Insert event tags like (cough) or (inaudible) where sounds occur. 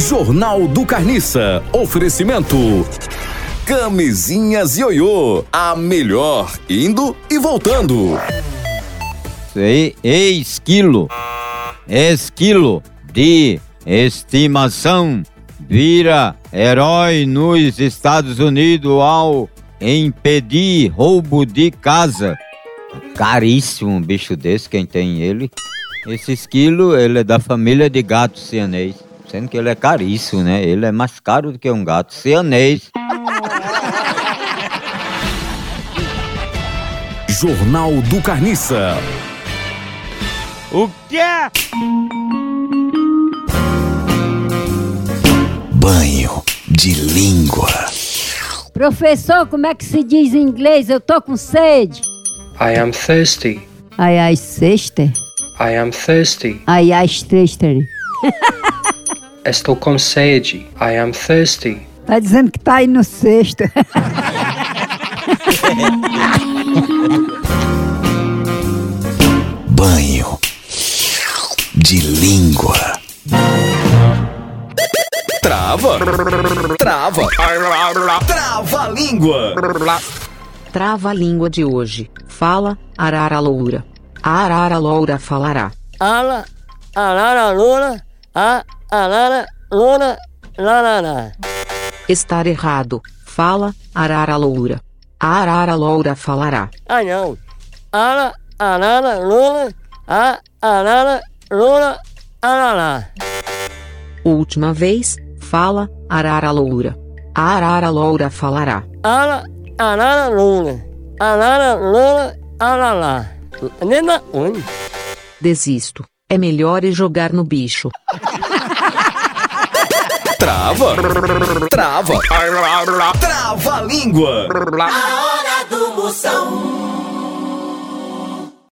Jornal do Carniça. Oferecimento. Camisinhas Ioiô. A melhor indo e voltando. Sei, esquilo. Esquilo de estimação vira herói nos Estados Unidos ao impedir roubo de casa. Caríssimo um bicho desse, quem tem ele. Esse esquilo, ele é da família de gatos cianês. Sendo que ele é caríssimo, né? Ele é mais caro do que um gato cianês. Jornal do Carniça. O quê? Banho de língua. Professor, como é que se diz em inglês? Eu tô com sede. I am thirsty. Ai, ai, sexta. I am thirsty. Ai, ai, sexta. (laughs) Estou com sede. I am thirsty. Tá dizendo que tá aí no sexto. (laughs) Banho de língua. Trava. Trava. Trava a língua. Trava a língua de hoje. Fala, arara loura. A arara loura falará. Ala, arara, luna, a, arara, luna, larará. Estar errado. Fala, arara loura. A arara loura falará. Ah, não. Ala, arara, luna, a, arara, luna, arará. Última vez. Fala, arara loura. A arara loura falará. Ala, arara, luna, arara, luna, arará. Nena, oi. Desisto. É melhor ir jogar no bicho. Trava. Trava. Trava a língua. A hora do Moção.